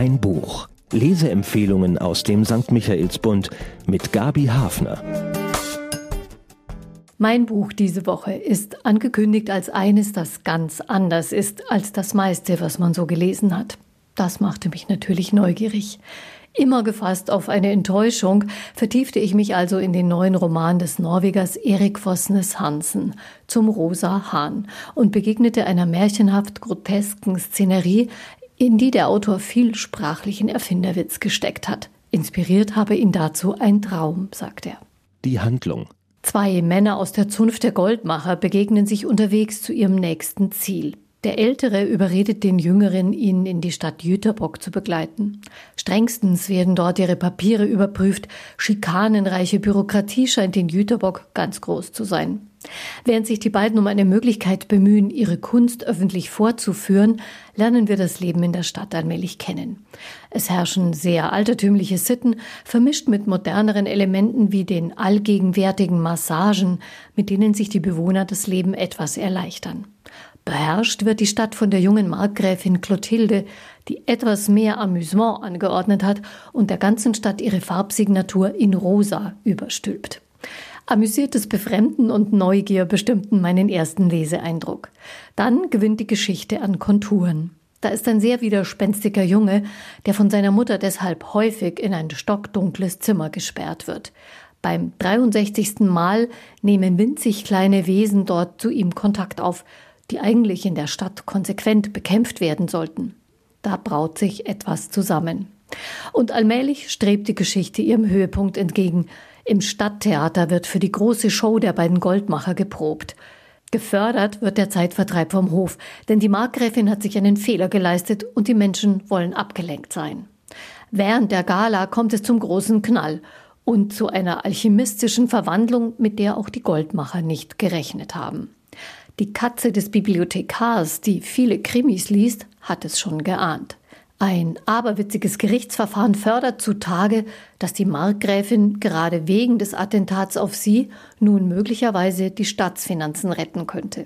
Ein Buch. Leseempfehlungen aus dem St. Michaelsbund mit Gabi Hafner. Mein Buch diese Woche ist angekündigt als eines, das ganz anders ist als das meiste, was man so gelesen hat. Das machte mich natürlich neugierig. Immer gefasst auf eine Enttäuschung, vertiefte ich mich also in den neuen Roman des Norwegers Erik Fosnes Hansen zum Rosa Hahn und begegnete einer märchenhaft grotesken Szenerie, in die der Autor viel sprachlichen Erfinderwitz gesteckt hat. Inspiriert habe ihn dazu ein Traum, sagt er. Die Handlung. Zwei Männer aus der Zunft der Goldmacher begegnen sich unterwegs zu ihrem nächsten Ziel. Der Ältere überredet den Jüngeren, ihn in die Stadt Jüterbock zu begleiten. Strengstens werden dort ihre Papiere überprüft. Schikanenreiche Bürokratie scheint in Jüterbock ganz groß zu sein. Während sich die beiden um eine Möglichkeit bemühen, ihre Kunst öffentlich vorzuführen, lernen wir das Leben in der Stadt allmählich kennen. Es herrschen sehr altertümliche Sitten, vermischt mit moderneren Elementen wie den allgegenwärtigen Massagen, mit denen sich die Bewohner das Leben etwas erleichtern. Beherrscht wird die Stadt von der jungen Markgräfin Clotilde, die etwas mehr Amüsement angeordnet hat und der ganzen Stadt ihre Farbsignatur in rosa überstülpt. Amüsiertes Befremden und Neugier bestimmten meinen ersten Leseeindruck. Dann gewinnt die Geschichte an Konturen. Da ist ein sehr widerspenstiger Junge, der von seiner Mutter deshalb häufig in ein stockdunkles Zimmer gesperrt wird. Beim 63. Mal nehmen winzig kleine Wesen dort zu ihm Kontakt auf, die eigentlich in der Stadt konsequent bekämpft werden sollten. Da braut sich etwas zusammen. Und allmählich strebt die Geschichte ihrem Höhepunkt entgegen. Im Stadttheater wird für die große Show der beiden Goldmacher geprobt. Gefördert wird der Zeitvertreib vom Hof, denn die Markgräfin hat sich einen Fehler geleistet und die Menschen wollen abgelenkt sein. Während der Gala kommt es zum großen Knall und zu einer alchemistischen Verwandlung, mit der auch die Goldmacher nicht gerechnet haben. Die Katze des Bibliothekars, die viele Krimis liest, hat es schon geahnt. Ein aberwitziges Gerichtsverfahren fördert zutage, dass die Markgräfin gerade wegen des Attentats auf sie nun möglicherweise die Staatsfinanzen retten könnte.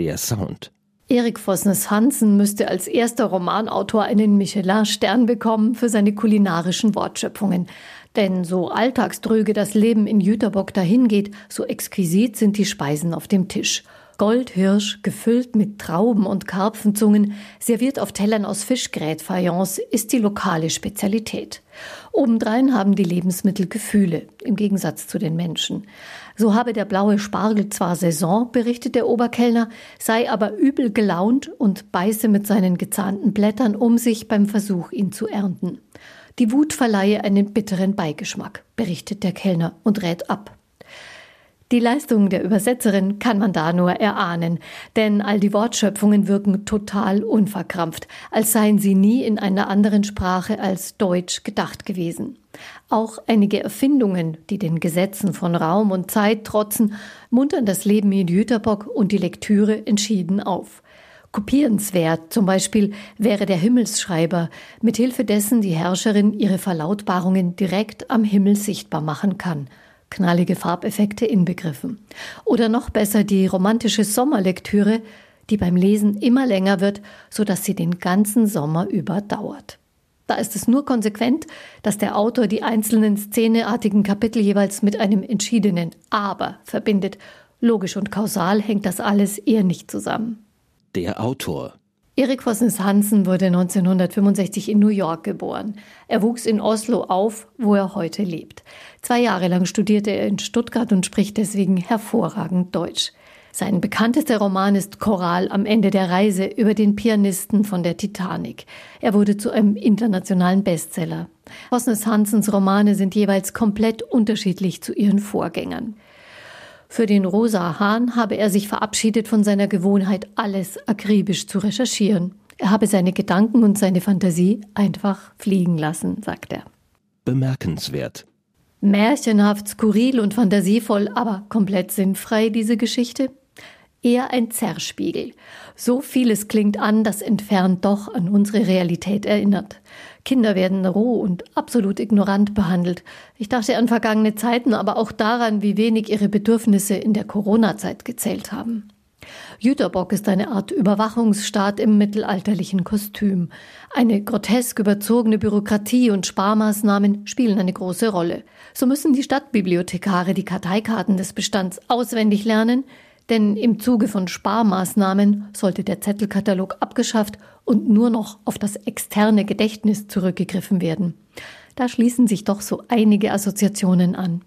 Der Sound. Erik Vosnes Hansen müsste als erster Romanautor einen Michelin-Stern bekommen für seine kulinarischen Wortschöpfungen. Denn so alltagströge das Leben in Jüterbock dahingeht, so exquisit sind die Speisen auf dem Tisch. Goldhirsch, gefüllt mit Trauben und Karpfenzungen, serviert auf Tellern aus Fischgrätfayence, ist die lokale Spezialität. Obendrein haben die Lebensmittel Gefühle, im Gegensatz zu den Menschen. So habe der blaue Spargel zwar Saison, berichtet der Oberkellner, sei aber übel gelaunt und beiße mit seinen gezahnten Blättern um sich beim Versuch, ihn zu ernten. Die Wut verleihe einen bitteren Beigeschmack, berichtet der Kellner und rät ab. Die Leistung der Übersetzerin kann man da nur erahnen, denn all die Wortschöpfungen wirken total unverkrampft, als seien sie nie in einer anderen Sprache als Deutsch gedacht gewesen. Auch einige Erfindungen, die den Gesetzen von Raum und Zeit trotzen, muntern das Leben in Jüterbock und die Lektüre entschieden auf. Kopierenswert zum Beispiel wäre der Himmelsschreiber, mithilfe dessen die Herrscherin ihre Verlautbarungen direkt am Himmel sichtbar machen kann – knallige Farbeffekte inbegriffen. Oder noch besser die romantische Sommerlektüre, die beim Lesen immer länger wird, so dass sie den ganzen Sommer über dauert. Da ist es nur konsequent, dass der Autor die einzelnen szeneartigen Kapitel jeweils mit einem entschiedenen Aber verbindet. Logisch und kausal hängt das alles eher nicht zusammen. Der Autor Erik Vossens Hansen wurde 1965 in New York geboren. Er wuchs in Oslo auf, wo er heute lebt. Zwei Jahre lang studierte er in Stuttgart und spricht deswegen hervorragend Deutsch. Sein bekanntester Roman ist Choral am Ende der Reise über den Pianisten von der Titanic. Er wurde zu einem internationalen Bestseller. Vossnes Hansens Romane sind jeweils komplett unterschiedlich zu ihren Vorgängern. Für den Rosa Hahn habe er sich verabschiedet von seiner Gewohnheit, alles akribisch zu recherchieren. Er habe seine Gedanken und seine Fantasie einfach fliegen lassen, sagt er. Bemerkenswert. Märchenhaft, skurril und fantasievoll, aber komplett sinnfrei, diese Geschichte? Eher ein Zerspiegel. So vieles klingt an, das entfernt doch an unsere Realität erinnert. Kinder werden roh und absolut ignorant behandelt. Ich dachte an vergangene Zeiten, aber auch daran, wie wenig ihre Bedürfnisse in der Corona-Zeit gezählt haben. Jüterbock ist eine Art Überwachungsstaat im mittelalterlichen Kostüm. Eine grotesk überzogene Bürokratie und Sparmaßnahmen spielen eine große Rolle. So müssen die Stadtbibliothekare die Karteikarten des Bestands auswendig lernen, denn im Zuge von Sparmaßnahmen sollte der Zettelkatalog abgeschafft und nur noch auf das externe Gedächtnis zurückgegriffen werden. Da schließen sich doch so einige Assoziationen an.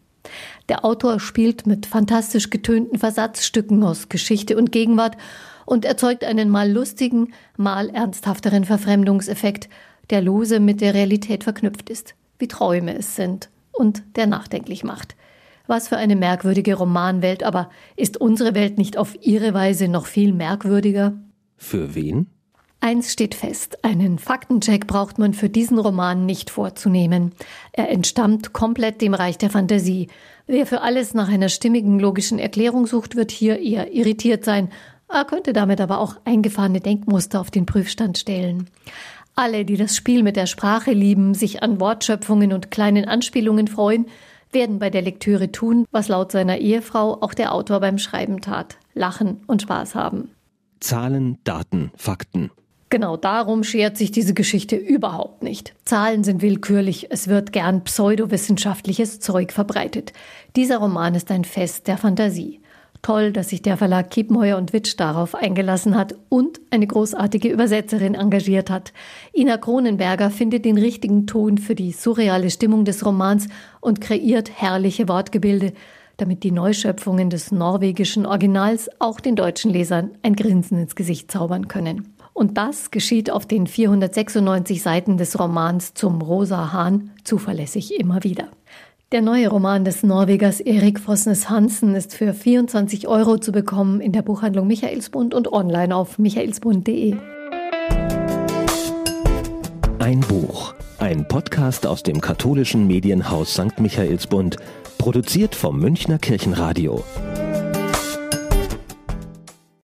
Der Autor spielt mit fantastisch getönten Versatzstücken aus Geschichte und Gegenwart und erzeugt einen mal lustigen, mal ernsthafteren Verfremdungseffekt, der lose mit der Realität verknüpft ist, wie Träume es sind und der nachdenklich macht. Was für eine merkwürdige Romanwelt, aber ist unsere Welt nicht auf ihre Weise noch viel merkwürdiger? Für wen? Eins steht fest, einen Faktencheck braucht man für diesen Roman nicht vorzunehmen. Er entstammt komplett dem Reich der Fantasie. Wer für alles nach einer stimmigen logischen Erklärung sucht, wird hier eher irritiert sein, er könnte damit aber auch eingefahrene Denkmuster auf den Prüfstand stellen. Alle, die das Spiel mit der Sprache lieben, sich an Wortschöpfungen und kleinen Anspielungen freuen, werden bei der Lektüre tun, was laut seiner Ehefrau auch der Autor beim Schreiben tat. Lachen und Spaß haben. Zahlen, Daten, Fakten. Genau darum schert sich diese Geschichte überhaupt nicht. Zahlen sind willkürlich, es wird gern pseudowissenschaftliches Zeug verbreitet. Dieser Roman ist ein Fest der Fantasie. Toll, dass sich der Verlag Kiepenheuer und Witsch darauf eingelassen hat und eine großartige Übersetzerin engagiert hat. Ina Kronenberger findet den richtigen Ton für die surreale Stimmung des Romans und kreiert herrliche Wortgebilde, damit die Neuschöpfungen des norwegischen Originals auch den deutschen Lesern ein Grinsen ins Gesicht zaubern können. Und das geschieht auf den 496 Seiten des Romans zum Rosa Hahn zuverlässig immer wieder. Der neue Roman des Norwegers Erik Fosnes Hansen ist für 24 Euro zu bekommen in der Buchhandlung Michaelsbund und online auf michaelsbund.de. Ein Buch, ein Podcast aus dem katholischen Medienhaus St. Michaelsbund, produziert vom Münchner Kirchenradio.